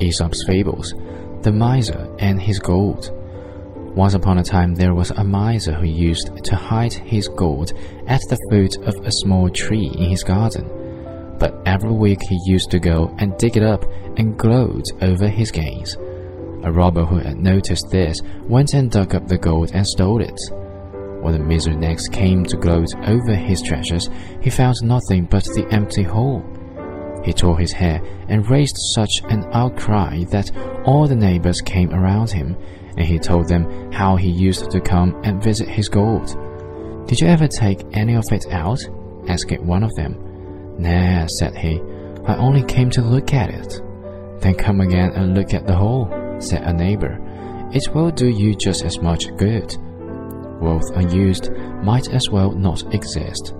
Aesop's Fables The Miser and His Gold. Once upon a time, there was a miser who used to hide his gold at the foot of a small tree in his garden. But every week he used to go and dig it up and gloat over his gains. A robber who had noticed this went and dug up the gold and stole it. When the miser next came to gloat over his treasures, he found nothing but the empty hole. He tore his hair and raised such an outcry that all the neighbors came around him, and he told them how he used to come and visit his gold. Did you ever take any of it out? asked one of them. Nah, said he. I only came to look at it. Then come again and look at the hole, said a neighbor. It will do you just as much good. Wealth unused might as well not exist.